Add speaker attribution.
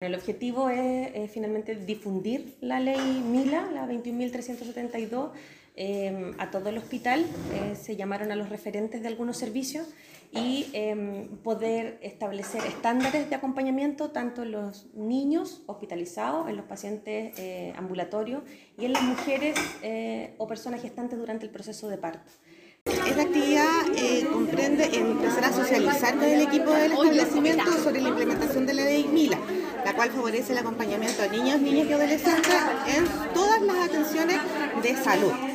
Speaker 1: El objetivo es eh, finalmente difundir la ley MILA, la 21.372, eh, a todo el hospital. Eh, se llamaron a los referentes de algunos servicios y poder establecer estándares de acompañamiento tanto en los niños hospitalizados, en los pacientes ambulatorios y en las mujeres o personas gestantes durante el proceso de parto.
Speaker 2: Esta actividad eh, comprende empezar a socializar con el equipo del establecimiento sobre la implementación de la ley MILA, la cual favorece el acompañamiento a niños, niñas y adolescentes en todas las atenciones de salud.